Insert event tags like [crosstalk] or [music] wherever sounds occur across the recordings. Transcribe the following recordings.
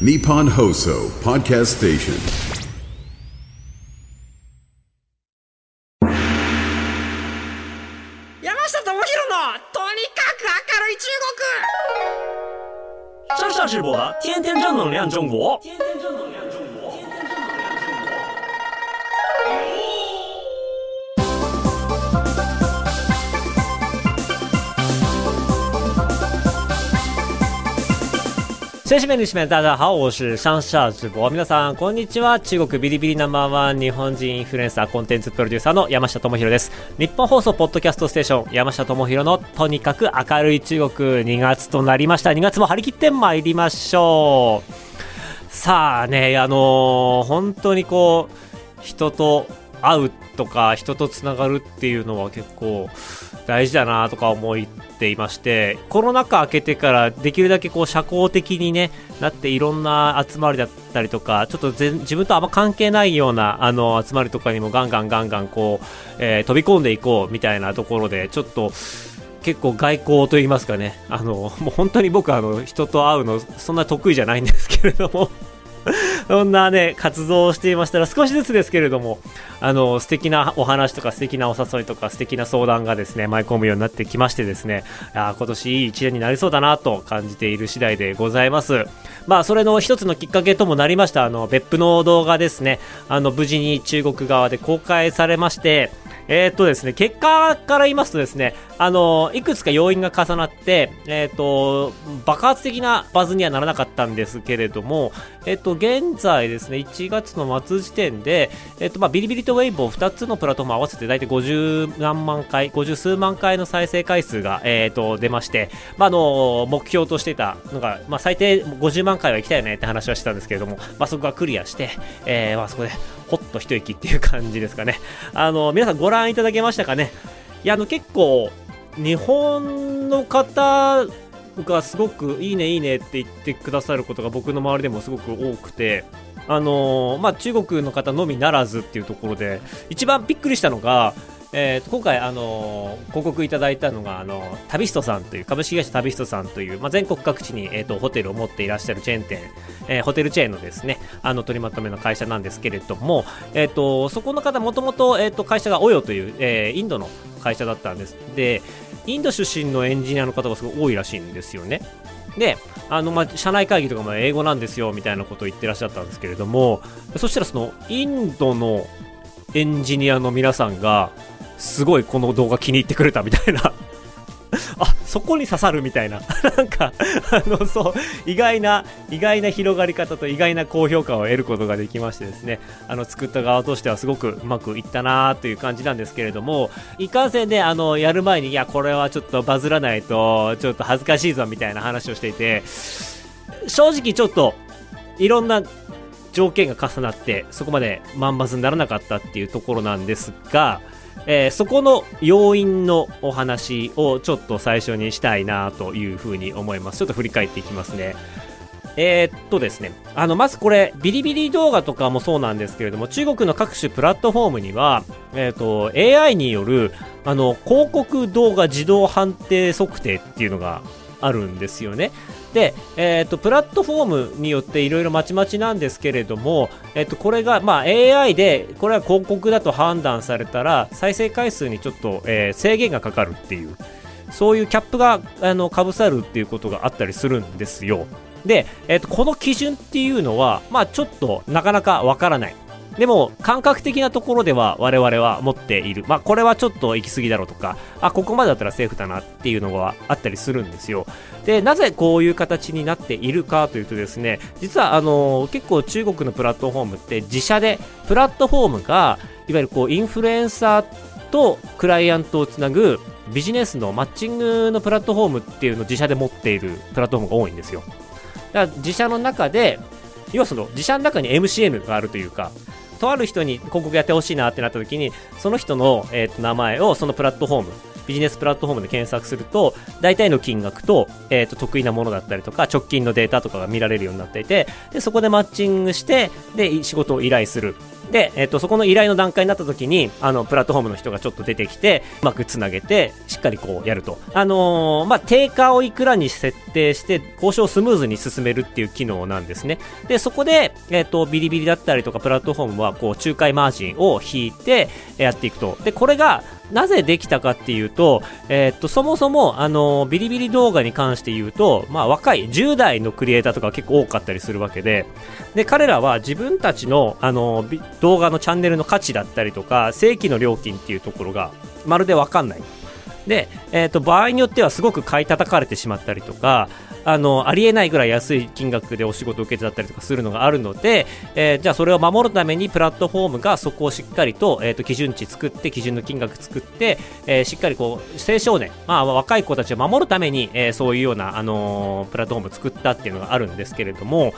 Nippon Hoso Podcast Station. 山下智博のとにかく明るい中上上直播的天天正能量中国。先生们、女士们，大家好，我是上下直播。皆さん、こんにちは。中国ビリビリナンバーワン日本人インフルエンサーコンテンツプロデューサーの山下智博です。日本放送ポッドキャストステーション、山下智博のとにかく明るい中国2月となりました。2月も張り切って参りましょう。さあね、あのー本当にこう、人と会うとか、人とつながるっていうのは結構大事だなとか思っていまして、コロナ禍明けてからできるだけこう社交的にね、なっていろんな集まりだったりとか、ちょっと自分とあんま関係ないようなあの集まりとかにもガンガンガンガンこう、えー飛び込んでいこうみたいなところで、ちょっと、結構外交と言いますかね、あの、もう本当に僕あの、人と会うのそんな得意じゃないんですけれども、[laughs] そんなね、活動をしていましたら、少しずつですけれども、あの、素敵なお話とか、素敵なお誘いとか、素敵な相談がですね、舞い込むようになってきましてですね、あ今年いい一年になりそうだなと感じている次第でございます。まあ、それの一つのきっかけともなりました、あの、別府の動画ですね、あの、無事に中国側で公開されまして、えっとですね、結果から言いますとですね、あの、いくつか要因が重なって、えっと、爆発的なバズにはならなかったんですけれども、えっと、現在ですね、1月の末時点で、えっと、まあ、ビリビリとウェイボー2つのプラットフォーム合わせて大体50何万回、50数万回の再生回数が、えっと、出まして、まあ、あの、目標としていたのが、まあ、最低50万回は行きたいよねって話はしてたんですけれども、まあ、そこがクリアして、えー、まあ、そこで、ほっと一息っていう感じですかね。あの、皆さんご覧いただけましたかね？いや、あの、結構、日本の方がすごくいいねいいねって言ってくださることが僕の周りでもすごく多くて、あのーまあ、中国の方のみならずっていうところで、一番びっくりしたのが、えーと今回、あのー広告いただいたのが、あのー旅人さんという、株式会社旅人さんという、まあ、全国各地に、えーとホテルを持っていらっしゃるチェーン店、えーホテルチェーンのですね、あの取りまとめの会社なんですけれども、えーとそこの方、もともと,、えーと会社がオヨという、えーインドの会社だったんです。で、インド出身のエンジニアの方がすごい多いらしいんですよね。で、あの、まあ、社内会議とかも英語なんですよ、みたいなことを言ってらっしゃったんですけれども、そしたらその、インドのエンジニアの皆さんが、すごいこの動画気に入ってくれたみたいな。[laughs] あ、そこに刺さるみたいな。[laughs] なんか、あの、そう、意外な、意外な広がり方と意外な高評価を得ることができましてですね、あの、作った側としてはすごくうまくいったなという感じなんですけれども、いかんせんね、あの、やる前に、いや、これはちょっとバズらないと、ちょっと恥ずかしいぞみたいな話をしていて、正直ちょっと、いろんな条件が重なって、そこまで万バズにならなかったっていうところなんですが、えーそこの要因のお話をちょっと最初にしたいなというふうに思います。ちょっと振り返っていきますね。えーっとですね、あの、まずこれ、ビリビリ動画とかもそうなんですけれども、中国の各種プラットフォームには、えーっと、AI による、あの、広告動画自動判定測定っていうのがあるんですよね。で、えー、とプラットフォームによっていろいろまちまちなんですけれども、えー、とこれが、まあ、AI でこれは広告だと判断されたら再生回数にちょっと、えー制限がかかるっていうそういうキャップがあのかぶさるっていうことがあったりするんですよ。で、えー、とこの基準っていうのは、まあ、ちょっとなかなかわからない。でも感覚的なところでは我々は持っている、まあ、これはちょっと行き過ぎだろうとかあここまでだったらセーフだなっていうのがあったりするんですよ。でなぜこういう形になっているかというとですね実はあの結構中国のプラットフォームって自社でプラットフォームがいわゆるこうインフルエンサーとクライアントをつなぐビジネスのマッチングのプラットフォームっていうのを自社で持っているプラットフォームが多いんですよ。だから自社の中で要はその自社の中に MCN があるというかとある人に広告やってほしいなってなった時にその人の、えーと名前をそのプラットフォームビジネスプラットフォームで検索すると大体の金額と,、えーと得意なものだったりとか直近のデータとかが見られるようになっていてでそこでマッチングしてで仕事を依頼する。で、えっとそこの依頼の段階になった時にあのプラットフォームの人がちょっと出てきてうまくつなげてしっかりこうやると、あのーまあ、定価をいくらに設定して交渉をスムーズに進めるっていう機能なんですね。でそこで、えっとビリビリだったりとかプラットフォームはこう仲介マージンを引いてやっていくと。でこれがなぜできたかっていうと、えーっと、そもそも、あの、ビリビリ動画に関して言うと、まあ、若い10代のクリエイターとか結構多かったりするわけで、で、彼らは自分たちの、あの、動画のチャンネルの価値だったりとか、正規の料金っていうところが、まるでわかんない。で、えー、と場合によってはすごく買い叩かれてしまったりとかあのありえないぐらい安い金額でお仕事を受けてだったりとかするのがあるので、えーじゃあそれを守るためにプラットフォームがそこをしっかりと,、えー、と基準値作って基準の金額作って、えーしっかりこう青少年、まあ、若い子たちを守るために、えーそういうような、あのープラットフォームを作ったっていうのがあるんですけれども、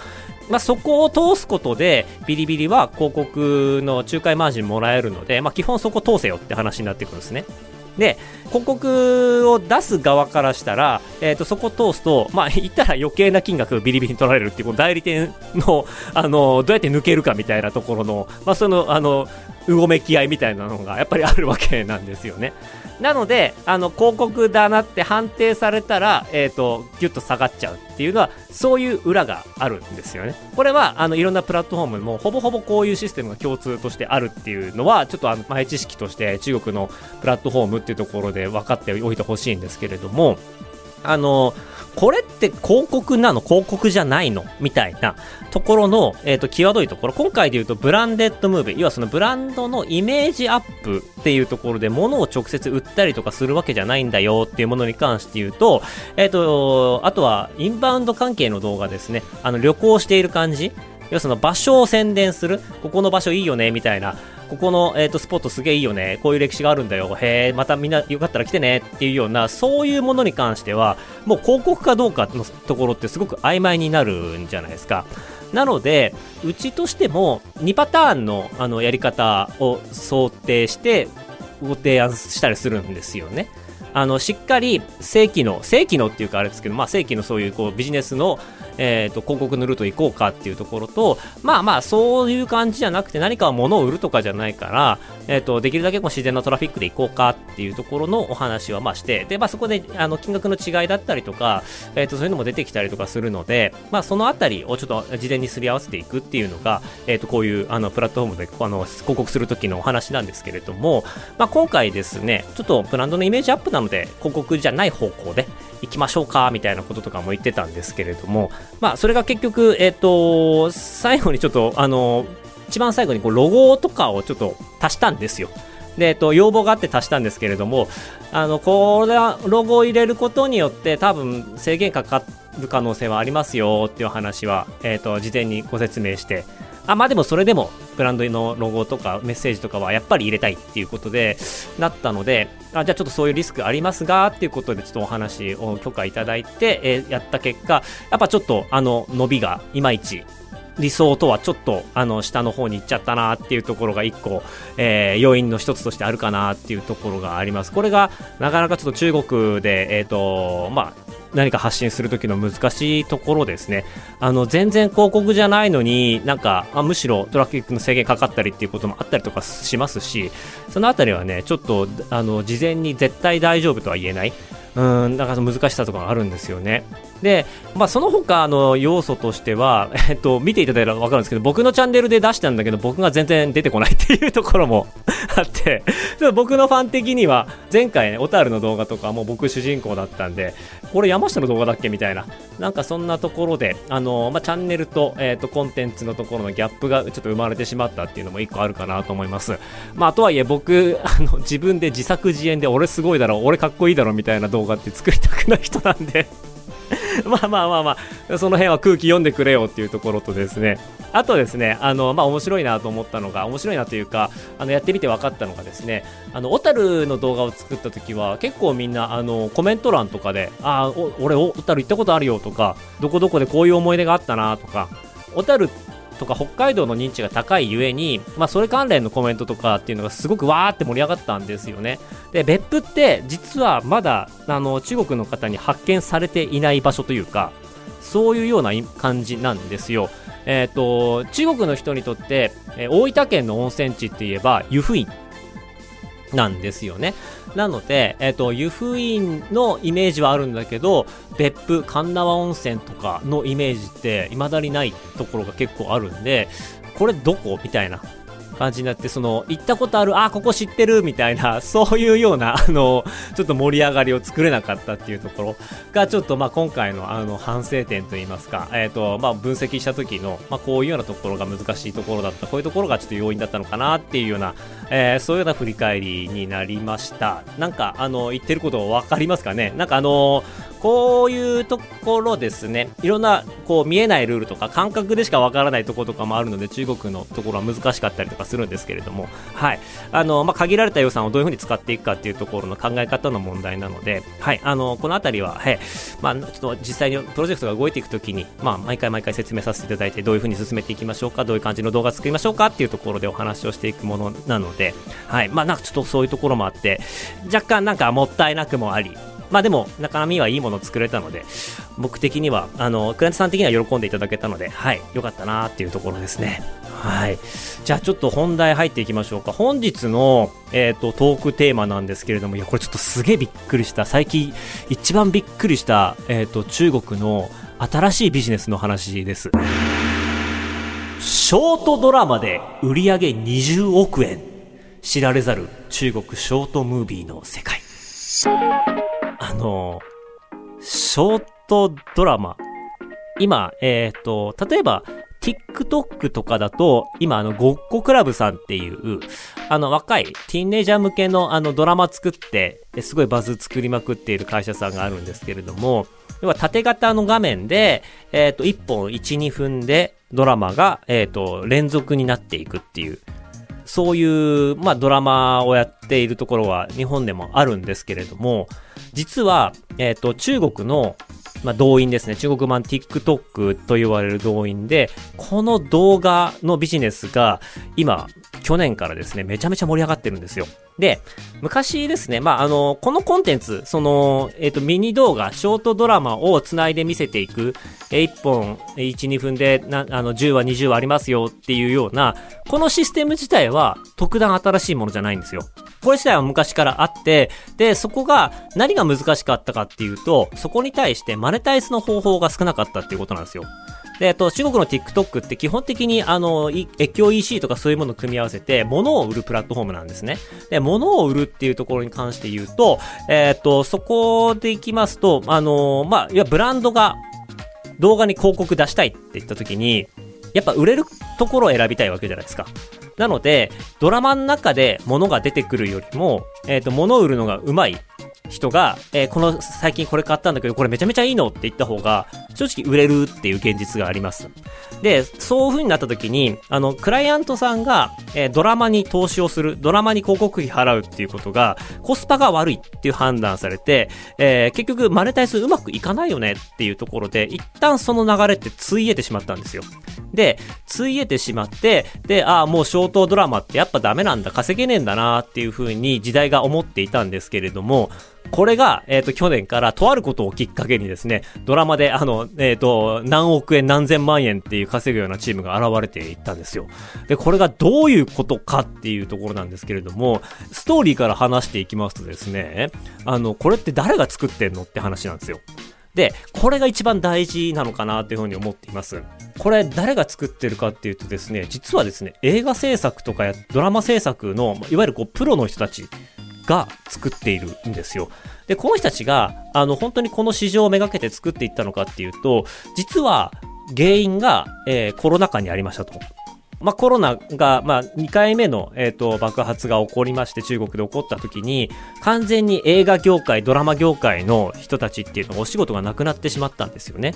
まあ、そこを通すことでビリビリは広告の仲介マージンもらえるので、まあ、基本そこ通せよって話になってくるんですね。で広告を出す側からしたら、えー、とそこ通すと、まあ、[laughs] 言ったら余計な金額ビリビリに取られるっていうこの代理店のあのどうやって抜けるかみたいなところの,、まあ、そのあのうごめき合いみたいなのがやっぱりあるわけなんですよね。なのであの広告だなって判定されたら、えー、とギュッと下がっちゃうっていうのはそういう裏があるんですよね。これはあのいろんなプラットフォームもほぼほぼこういうシステムが共通としてあるっていうのはちょっとあの前知識として中国のプラットフォームっていうところで分かっておいてほしいんですけれどもあのこれって広告なの？広告じゃないの？みたいなところの、えー、と際どいところ。今回で言うとブランデッドムービー。要はそのブランドのイメージアップっていうところで物を直接売ったりとかするわけじゃないんだよ。っていうものに関して言うと,、えー、とあとはインバウンド関係の動画ですね。あの旅行している感じ。要はその場所を宣伝する。ここの場所いいよね。みたいなここの、えー、とスポットすげえいいよね。こういう歴史があるんだよ。へえまたみんなよかったら来てね。っていうようなそういうものに関してはもう広告かどうかのところってすごく曖昧になるんじゃないですか。なのでうちとしても2パターンのあのやり方を想定してご提案したりするんですよね。あのしっかり正規の正規のっていうかあれですけど、まあ、正規のそういうこうビジネスの、えー、と広告のルート行こうかっていうところとまあまあそういう感じじゃなくて何か物を売るとかじゃないから、えー、とできるだけこう自然なトラフィックで行こうかっていうところのお話はまあしてで、まあ、そこであの金額の違いだったりとか、えー、とそういうのも出てきたりとかするので、まあ、そのあたりをちょっと事前にすり合わせていくっていうのが、えー、とこういうあのプラットフォームであの広告する時のお話なんですけれども、まあ、今回ですねちょっとブランドのイメージアップなので広告じゃない方向で行きましょうかみたいなこととかも言ってたんですけれども、まあ、それが結局、えっ、と、最後にちょっと、あの、一番最後にこうロゴとかをちょっと足したんですよ。で、えっと、要望があって足したんですけれども、あの、これはロゴを入れることによって多分制限かかる可能性はありますよっていう話は、えっと、事前にご説明して、あ、まあでもそれでもブランドのロゴとかメッセージとかはやっぱり入れたいっていうことでなったので、あじゃあちょっとそういうリスクありますがっていうことでちょっとお話を許可いただいて、えーやった結果、やっぱちょっとあの伸びがいまいち理想とはちょっとあの下の方に行っちゃったなっていうところが一個、えー要因の一つとしてあるかなっていうところがあります。これがなかなかちょっと中国で、えっ、と、まあ、何か発信する時の難しいところですね。あの、全然広告じゃないのに、なんか、あむしろトラフィックの制限かかったりっていうこともあったりとかしますし、そのあたりはね、ちょっと、あの、事前に絶対大丈夫とは言えない。うん、だか難しさとかがあるんですよね。で、まあ、その他の要素としては、えっと、見ていただいたら分かるんですけど、僕のチャンネルで出したんだけど、僕が全然出てこないっていうところも [laughs] あって、僕のファン的には、前回ね、小樽の動画とかも僕主人公だったんで、これ山下の動画だっけ？みたいな、なんかそんなところで、あの、まあ、チャンネルと、えっと、コンテンツのところのギャップがちょっと生まれてしまったっていうのも一個あるかなと思います。まあ、とはいえ僕、あの、自分で自作自演で、俺すごいだろ、俺かっこいいだろみたいな動画って作りたくない人なんで、[laughs] まあまあまあまあ、その辺は空気読んでくれよっていうところとですね、あとですね、あの、まあ面白いなと思ったのが、面白いなというか、あの、やってみて分かったのがですね、あの、小樽の動画を作った時は、結構みんな、あの、コメント欄とかで、ああ、俺、小樽行ったことあるよとか、どこどこでこういう思い出があったなとか、小樽とか北海道の認知が高いゆえに、まあ、それ関連のコメントとかっていうのがすごくわーって盛り上がったんですよね。で、別府って実はまだあの中国の方に発見されていない場所というか、そういうような感じなんですよ。えっ、と、中国の人にとって、えー大分県の温泉地って言えば、湯布院なんですよね。なので、えっ、と、湯布院のイメージはあるんだけど、別府、神縄温泉とかのイメージって、未だにないところが結構あるんで、これどこ？みたいな感じになって、その、行ったことある、あ、ここ知ってるみたいな、[laughs] そういうような、あの、ちょっと盛り上がりを作れなかったっていうところが、ちょっと、まあ、今回の、あの、反省点といいますか、えっ、と、まあ、分析した時の、まあ、こういうようなところが難しいところだった、こういうところがちょっと要因だったのかなっていうような、えーそういうような振り返りになりました。なんか、あの、言ってること分かりますかね？なんかあのこういうところですね、いろんな、こう、見えないルールとか、感覚でしか分からないところとかもあるので、中国のところは難しかったりとかするんですけれども、はい。あの、まあ、限られた予算をどういうふうに使っていくかっていうところの考え方の問題なので、はい。あの、このあたりは、はい。まあ、ちょっと実際にプロジェクトが動いていくときに、まあ、毎回毎回説明させていただいて、どういうふうに進めていきましょうか、どういう感じの動画作りましょうかっていうところでお話をしていくものなので、はい。まあ、なんかちょっとそういうところもあって、若干なんかもったいなくもあり、まあでも、中身はいいものを作れたので、僕的には、あの、クライアントさん的には喜んでいただけたので、はい、よかったなっていうところですね。はい。じゃあちょっと本題入っていきましょうか。本日の、えっ、と、トークテーマなんですけれども、いや、これちょっとすげえびっくりした。最近、一番びっくりした、えっ、と、中国の新しいビジネスの話です。ショートドラマで売り上げ20億円。知られざる中国ショートムービーの世界。[laughs] あの、ショートドラマ。今、えっ、と、例えば、TikTok とかだと、今、あの、ごっこクラブさんっていう、あの、若いティーンネイジャー向けの、あの、ドラマ作って、すごいバズ作りまくっている会社さんがあるんですけれども、要は縦型の画面で、えっ、と、1本1、2分でドラマが、えっ、と、連続になっていくっていう、そういう、まあ、ドラマをやっているところは日本でもあるんですけれども、実は、えっ、と、中国の、まあ、動員ですね。中国版 TikTok と言われる動員で、この動画のビジネスが今、去年からですね、めちゃめちゃ盛り上がってるんですよ。で、昔ですね、まあ、あの、このコンテンツ、その、えっ、と、ミニ動画、ショートドラマをつないで見せていく、えー1本、1、2分で、な、あの、10話、20話ありますよっていうような、このシステム自体は、特段新しいものじゃないんですよ。これ自体は昔からあって、で、そこが、何が難しかったかっていうと、そこに対してマネタイズの方法が少なかったっていうことなんですよ。で、えっと、中国の TikTok って基本的に、あの、越境 EC とかそういうものを組み合わせて、物を売るプラットフォームなんですね。で、物を売るっていうところに関して言うと、えっと、そこでいきますと、あの、まあ、いや、ブランドが動画に広告出したいって言った時に、やっぱ売れるところを選びたいわけじゃないですか。なので、ドラマの中で物が出てくるよりも、えっ、と、物を売るのが上手い人が、えーこの最近これ買ったんだけど、これめちゃめちゃいいのって言った方が、正直売れるっていう現実があります。で、そういう風になった時に、あの、クライアントさんが、えードラマに投資をする、ドラマに広告費払うっていうことが、コスパが悪いっていう判断されて、えー結局マネタイズうまくいかないよねっていうところで、一旦その流れってついえてしまったんですよ。で、ついえてしまって、で、ああ、もうショートドラマってやっぱダメなんだ、稼げねえんだなっていう風に時代が思っていたんですけれども、これが、えっ、と、去年からとあることをきっかけにですね、ドラマで、あの、えっ、と、何億円何千万円っていう稼ぐようなチームが現れていったんですよ。で、これがどういうことかっていうところなんですけれども、ストーリーから話していきますとですね、あの、これって誰が作ってんのって話なんですよ。で、これが一番大事なのかなというふうに思っています。これ誰が作ってるかっていうとですね、実はですね、映画制作とかやドラマ制作の、いわゆるこう、プロの人たちが作っているんですよ。で、この人たちが、あの、本当にこの市場をめがけて作っていったのかっていうと、実は原因が、えーコロナ禍にありましたと。まあ、コロナが、まあ、2回目の、えっ、と、爆発が起こりまして、中国で起こった時に、完全に映画業界、ドラマ業界の人たちっていうのがお仕事がなくなってしまったんですよね。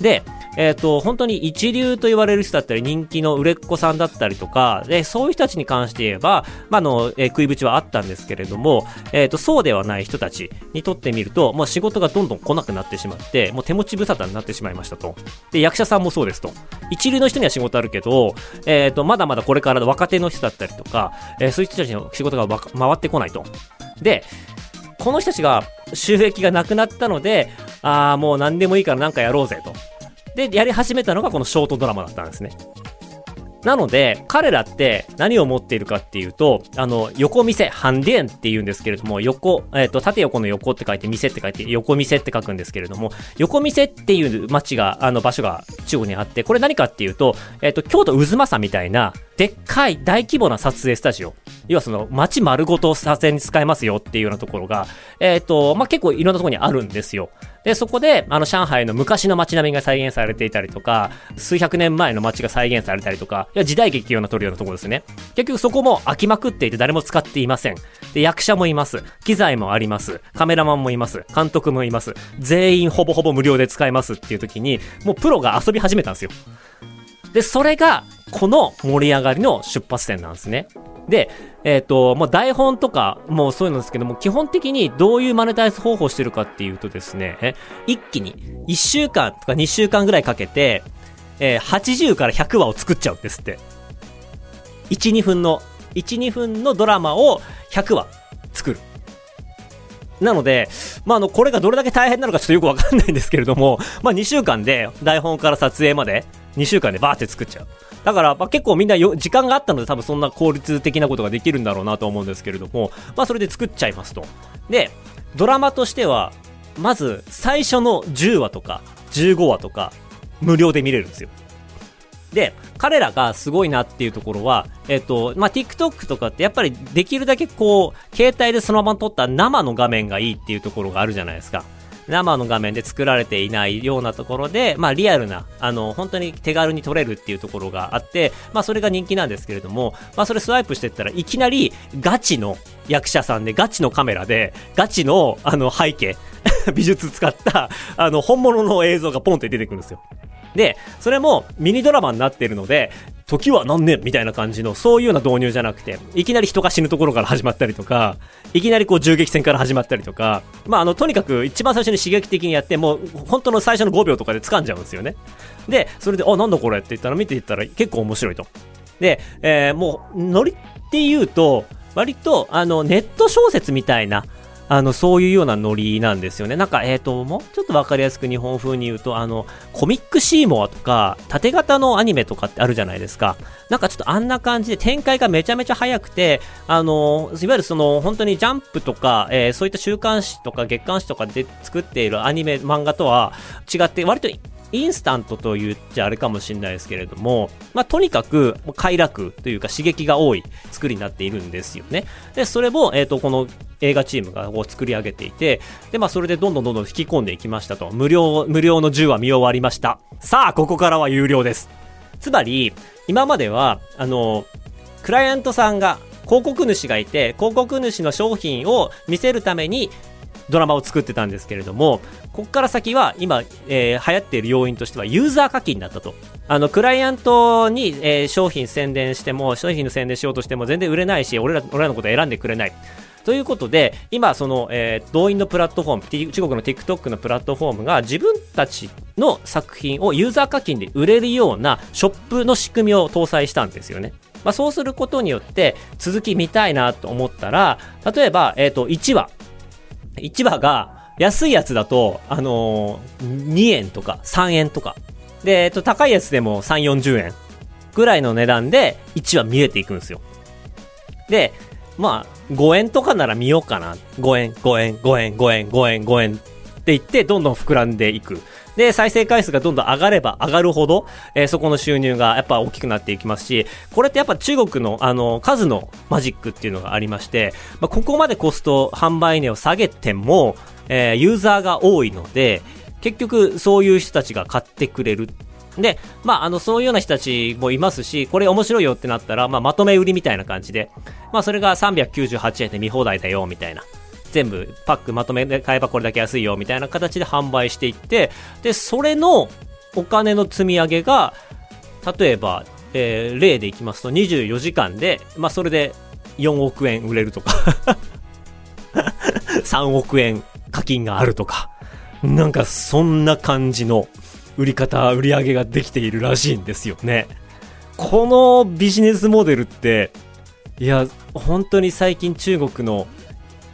で、えっ、と、本当に一流と言われる人だったり、人気の売れっ子さんだったりとか、で、そういう人たちに関して言えば、まあ、の、えー食いぶちはあったんですけれども、えっ、と、そうではない人たちにとってみると、もう仕事がどんどん来なくなってしまって、もう手持ち無沙汰になってしまいましたと。で、役者さんもそうですと。一流の人には仕事あるけど、えっ、と、まだまだこれから若手の人だったりとか、えーそういう人たちの仕事が回ってこないと。で、この人たちが収益がなくなったので、ああ、もう何でもいいからなんかやろうぜと。で、やり始めたのがこのショートドラマだったんですね。なので、彼らって何を持っているかっていうと、あの、横店、ハンデンって言うんですけれども、横、えっ、と、縦横の横って書いて、店って書いて、横店って書くんですけれども、横店っていう街が、あの、場所が中国にあって、これ何かっていうと、えっ、と、京都渦政みたいな、でっかい大規模な撮影スタジオ。要はその街丸ごと撮影に使えますよっていうようなところが、えっ、と、まあ、結構いろんなところにあるんですよ。で、そこで、あの、上海の昔の街並みが再現されていたりとか、数百年前の街が再現されたりとか、いや時代劇を撮るようなところですね。結局そこも飽きまくっていて誰も使っていません。で、役者もいます。機材もあります。カメラマンもいます。監督もいます。全員ほぼほぼ無料で使えますっていう時に、もうプロが遊び始めたんですよ。で、それが、この盛り上がりの出発点なんですね。で、えっ、と、もう台本とか、もうそういうのですけども、基本的にどういうマネタイズ方法をしてるかっていうとですね、一気に1週間とか2週間ぐらいかけて、えー80から100話を作っちゃうんですって。1、2分の、1、2分のドラマを100話作る。なので、まあ、あの、これがどれだけ大変なのかちょっとよくわかんないんですけれども、まあ、2週間で台本から撮影まで、2週間でバーって作っちゃう。だから、まあ、結構みんなよ時間があったので多分そんな効率的なことができるんだろうなと思うんですけれども、まあ、それで作っちゃいますと。で、ドラマとしては、まず最初の10話とか15話とか無料で見れるんですよ。で、彼らがすごいなっていうところは、えっ、と、まあ、TikTok とかってやっぱりできるだけこう、携帯でそのまま撮った生の画面がいいっていうところがあるじゃないですか。生の画面で作られていないようなところで、まあ、リアルな、あの、本当に手軽に撮れるっていうところがあって、まあ、それが人気なんですけれども、まあ、それスワイプしてったらいきなりガチの役者さんで、ガチのカメラで、ガチの、あの、背景、[laughs] 美術使った、あの、本物の映像がポンって出てくるんですよ。で、それもミニドラマになってるので、時は何年みたいな感じの、そういうような導入じゃなくて、いきなり人が死ぬところから始まったりとか、いきなりこう銃撃戦から始まったりとか、まああの、とにかく一番最初に刺激的にやって、もう本当の最初の5秒とかで掴んじゃうんですよね。で、それで、あ、なんだこれって言ったら見ていったら結構面白いと。で、えーもう、ノリって言うと、割と、あの、ネット小説みたいな、あの、そういうようなノリなんですよね。なんか、えっ、と、もうちょっとわかりやすく日本風に言うと、あの、コミックシーモアとか、縦型のアニメとかってあるじゃないですか。なんかちょっとあんな感じで展開がめちゃめちゃ早くて、あの、いわゆるその、本当にジャンプとか、えーそういった週刊誌とか月刊誌とかで作っているアニメ、漫画とは違って、割とインスタントと言っちゃあれかもしれないですけれども、まあ、とにかく快楽というか刺激が多い作りになっているんですよね。で、それを、えっ、と、この映画チームがこう作り上げていて、で、まあ、それでどんどんどんどん引き込んでいきましたと。無料、無料の10話見終わりました。さあ、ここからは有料です。つまり、今までは、あの、クライアントさんが、広告主がいて、広告主の商品を見せるために、ドラマを作ってたんですけれども、ここから先は今、えー流行っている要因としてはユーザー課金だったと。あの、クライアントに、えー商品宣伝しても、商品の宣伝しようとしても全然売れないし、俺ら、俺らのこと選んでくれない。ということで、今、その、えー動員のプラットフォーム、中国の TikTok のプラットフォームが自分たちの作品をユーザー課金で売れるようなショップの仕組みを搭載したんですよね。まあ、そうすることによって、続き見たいなと思ったら、例えば、えっ、と、1話。市場が、安いやつだと、あのー2円とか3円とか。で、えっ、と、高いやつでも3、40円ぐらいの値段で1話見えていくんですよ。で、まあ、5円とかなら見ようかな。5円、5円、5円、5円、5円、5円って言って、どんどん膨らんでいく。で、再生回数がどんどん上がれば上がるほど、えーそこの収入がやっぱ大きくなっていきますし、これってやっぱ中国のあの、数のマジックっていうのがありまして、まあ、ここまでコスト販売値を下げても、えーユーザーが多いので、結局そういう人たちが買ってくれる。で、まあ、あの、そういうような人たちもいますし、これ面白いよってなったら、まあ、まとめ売りみたいな感じで、まあ、それが398円で見放題だよ、みたいな。全部パックまとめで買えばこれだけ安いよみたいな形で販売していってでそれのお金の積み上げが例えば、えー例でいきますと24時間で、まあ、それで4億円売れるとか [laughs] 3億円課金があるとかなんかそんな感じの売り方売り上げができているらしいんですよね。このビジネスモデルっていや本当に最近中国の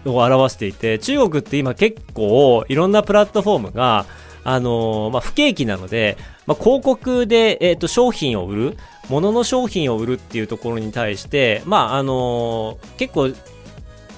を表していて中国って今結構いろんなプラットフォームがあのー、まあ、不景気なので、まあ、広告で、えっ、ー、と、商品を売る、物の商品を売るっていうところに対して、まあ、あのー、結構、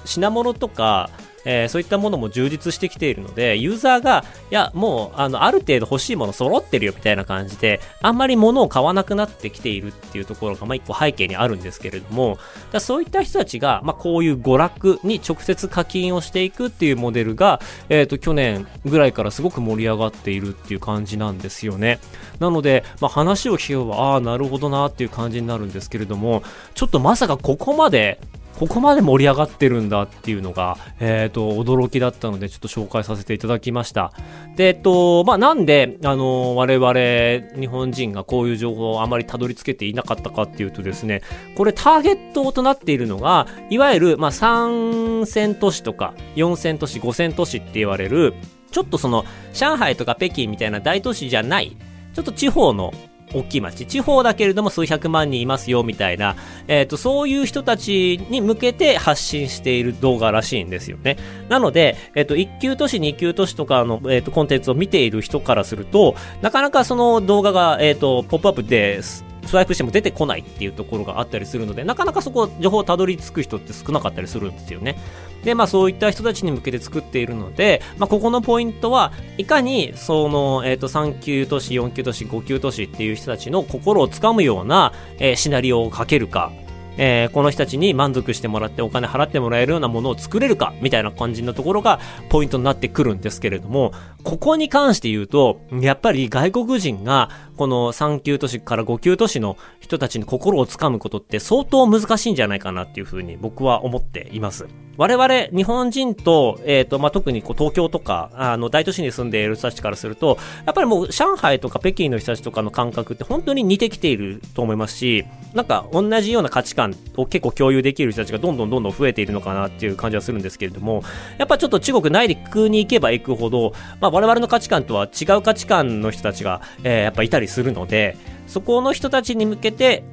品物とか、えー、そういったものも充実してきているので、ユーザーが、いや、もう、あの、ある程度欲しいもの揃ってるよみたいな感じで、あんまり物を買わなくなってきているっていうところが、まあ、一個背景にあるんですけれども、だそういった人たちが、まあ、こういう娯楽に直接課金をしていくっていうモデルが、えっ、ー、と、去年ぐらいからすごく盛り上がっているっていう感じなんですよね。なので、まあ、話を聞けば、ああ、なるほどなっていう感じになるんですけれども、ちょっとまさかここまで、ここまで盛り上がってるんだっていうのが、えっ、ー、と、驚きだったので、ちょっと紹介させていただきました。で、えっと、まあ、なんで、あの、我々、日本人がこういう情報をあまりたどり着けていなかったかっていうとですね、これターゲットとなっているのが、いわゆる、まあ、3線都市とか、4線都市、5線都市って言われる、ちょっとその、上海とか北京みたいな大都市じゃない、ちょっと地方の大きい町、地方だけれども数百万人いますよみたいな、えっ、ー、と、そういう人たちに向けて発信している動画らしいんですよね。なので、えっ、ー、と、1級都市、2級都市とかの、えっ、ー、と、コンテンツを見ている人からすると、なかなかその動画が、えっ、と、ポップアップでスワイプしても出てこないっていうところがあったりするので、なかなかそこ、情報をたどり着く人って少なかったりするんですよね。で、まあそういった人たちに向けて作っているので、まあここのポイントは、いかに、その、えっ、ー、と、3級都市、4級都市、5級都市っていう人たちの心をつかむような、えー、シナリオをかけるか、えー、この人たちに満足してもらってお金払ってもらえるようなものを作れるか、みたいな感じのところがポイントになってくるんですけれども、ここに関して言うと、やっぱり外国人が、この3級都市から5級都市の人たちに心をつかむことって相当難しいんじゃないかなっていうふうに僕は思っています。我々、日本人と、えっ、ー、と、まあ、特にこう東京とか、あの、大都市に住んでいる人たちからすると、やっぱりもう上海とか北京の人たちとかの感覚って本当に似てきていると思いますし、なんか同じような価値観を結構共有できる人たちがどんどんどんどん増えているのかなっていう感じはするんですけれども、やっぱちょっと中国内陸に行けば行くほど、まあ、我々の価値観とは違う価値観の人たちが、えー、やっぱいたりするので、そこの人たちに向けて、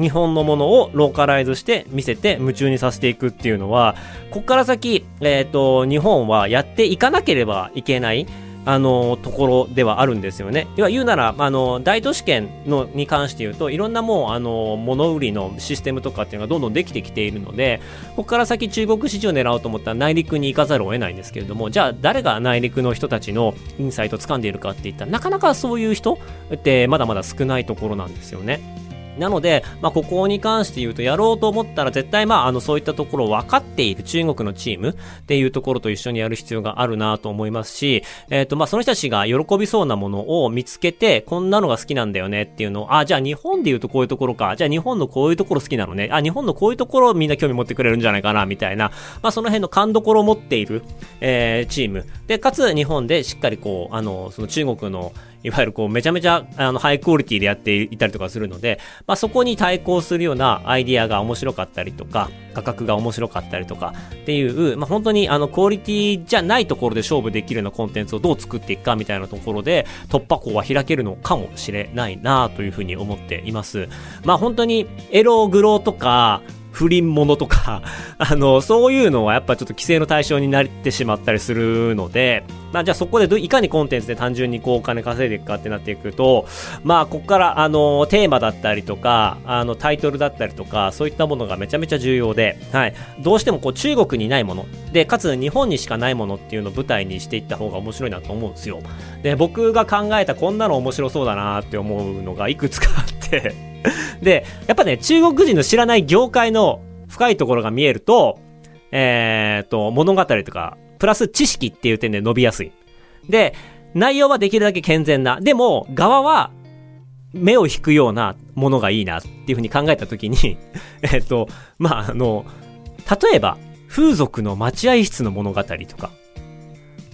日本のものをローカライズして見せて夢中にさせていくっていうのは、ここから先、えっ、ー、と、日本はやっていかなければいけない、あの、ところではあるんですよね。要は言うなら、あの、大都市圏のに関して言うと、いろんなもう、あの、物売りのシステムとかっていうのがどんどんできてきているので、ここから先中国市場を狙おうと思ったら内陸に行かざるを得ないんですけれども、じゃあ誰が内陸の人たちのインサイトを掴んでいるかって言ったら、なかなかそういう人ってまだまだ少ないところなんですよね。なので、まあ、ここに関して言うと、やろうと思ったら絶対、まあ、あの、そういったところを分かっている中国のチームっていうところと一緒にやる必要があるなと思いますし、えっ、ー、と、まあ、その人たちが喜びそうなものを見つけて、こんなのが好きなんだよねっていうのを、あ、じゃあ日本で言うとこういうところか、じゃあ日本のこういうところ好きなのね、あ、日本のこういうところをみんな興味持ってくれるんじゃないかな、みたいな、まあ、その辺の勘どころを持っている、えー、チーム。で、かつ日本でしっかりこう、あの、その中国の、いわゆるこう、めちゃめちゃ、あの、ハイクオリティでやっていたりとかするので、まあ、そこに対抗するようなアイディアが面白かったりとか、価格が面白かったりとかっていう、まあ、本当にあの、クオリティじゃないところで勝負できるようなコンテンツをどう作っていくかみたいなところで、突破口は開けるのかもしれないなというふうに思っています。まあ、本当に、エログローとか、不倫ものとか [laughs] あの、そういうのはやっぱちょっと規制の対象になってしまったりするので、まあじゃあそこでいかにコンテンツで単純にこうお金稼いでいくかってなっていくと、まあここからあの、テーマだったりとか、あの、タイトルだったりとか、そういったものがめちゃめちゃ重要で、はい。どうしてもこう中国にないもの、で、かつ日本にしかないものっていうのを舞台にしていった方が面白いなと思うんですよ。で、僕が考えたこんなの面白そうだなって思うのがいくつかあってで、やっぱね、中国人の知らない業界の深いところが見えると、えー、と、物語とか、プラス知識っていう点で伸びやすい。で、内容はできるだけ健全な。でも、側は、目を引くようなものがいいなっていうふうに考えたときに [laughs] えっと、まあ、あの、例えば、風俗の待合室の物語とか、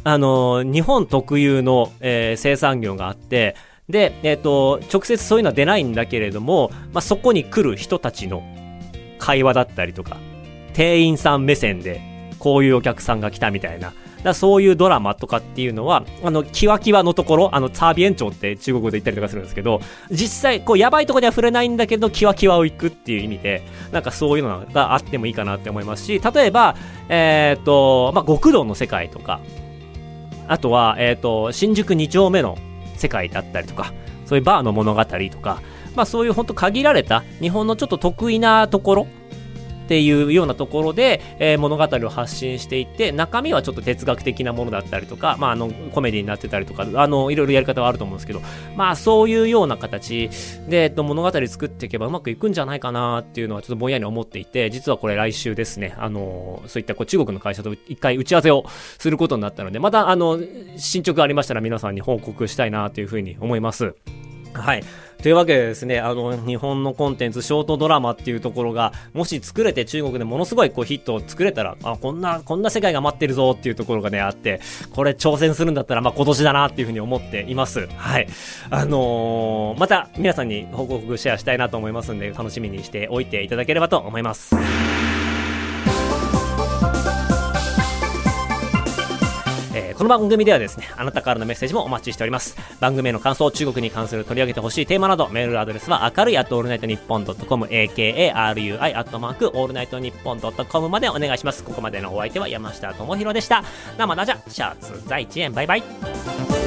あの、日本特有の、えー、生産業があって、で、えっ、ー、と、直接そういうのは出ないんだけれども、まあ、そこに来る人たちの会話だったりとか、店員さん目線で、こういうお客さんが来たみたいな、だそういうドラマとかっていうのは、あの、キワキワのところ、あの、ツァービエンチョって中国語で言ったりとかするんですけど、実際、こう、やばいところには触れないんだけど、キワキワを行くっていう意味で、なんかそういうのがあってもいいかなって思いますし、例えば、えっ、ー、と、まあ、極道の世界とか、あとは、えっ、と、新宿2丁目の世界だったりとか、そういうバーの物語とか、まあそういうほんと限られた日本のちょっと得意なところっていうようなところで、えー、物語を発信していって中身はちょっと哲学的なものだったりとか、まあ、あのコメディになってたりとかあのいろいろやり方はあると思うんですけど、まあ、そういうような形で、えっと、物語作っていけばうまくいくんじゃないかなっていうのはちょっとぼんやり思っていて実はこれ来週ですねあのそういったこう中国の会社と一回打ち合わせをすることになったのでまたあの進捗がありましたら皆さんに報告したいなというふうに思います。はい。というわけでですね、あの、日本のコンテンツ、ショートドラマっていうところが、もし作れて中国でものすごいこうヒットを作れたら、あ、こんな、こんな世界が待ってるぞっていうところがね、あって、これ挑戦するんだったら、まあ今年だなっていうふうに思っています。はい。あのー、また皆さんに報告シェアしたいなと思いますんで、楽しみにしておいていただければと思います。この番組ではですね、あなたからのメッセージもお待ちしております。番組への感想、中国に関する取り上げてほしいテーマなど、メールアドレスは明るいアットオールナイトニッポンドットコム、AKARUI アットマークオールナイトニッポンドットコムまでお願いします。ここまでのお相手は山下智博でした。生だじゃ、シャーツ在地園、バイバイ。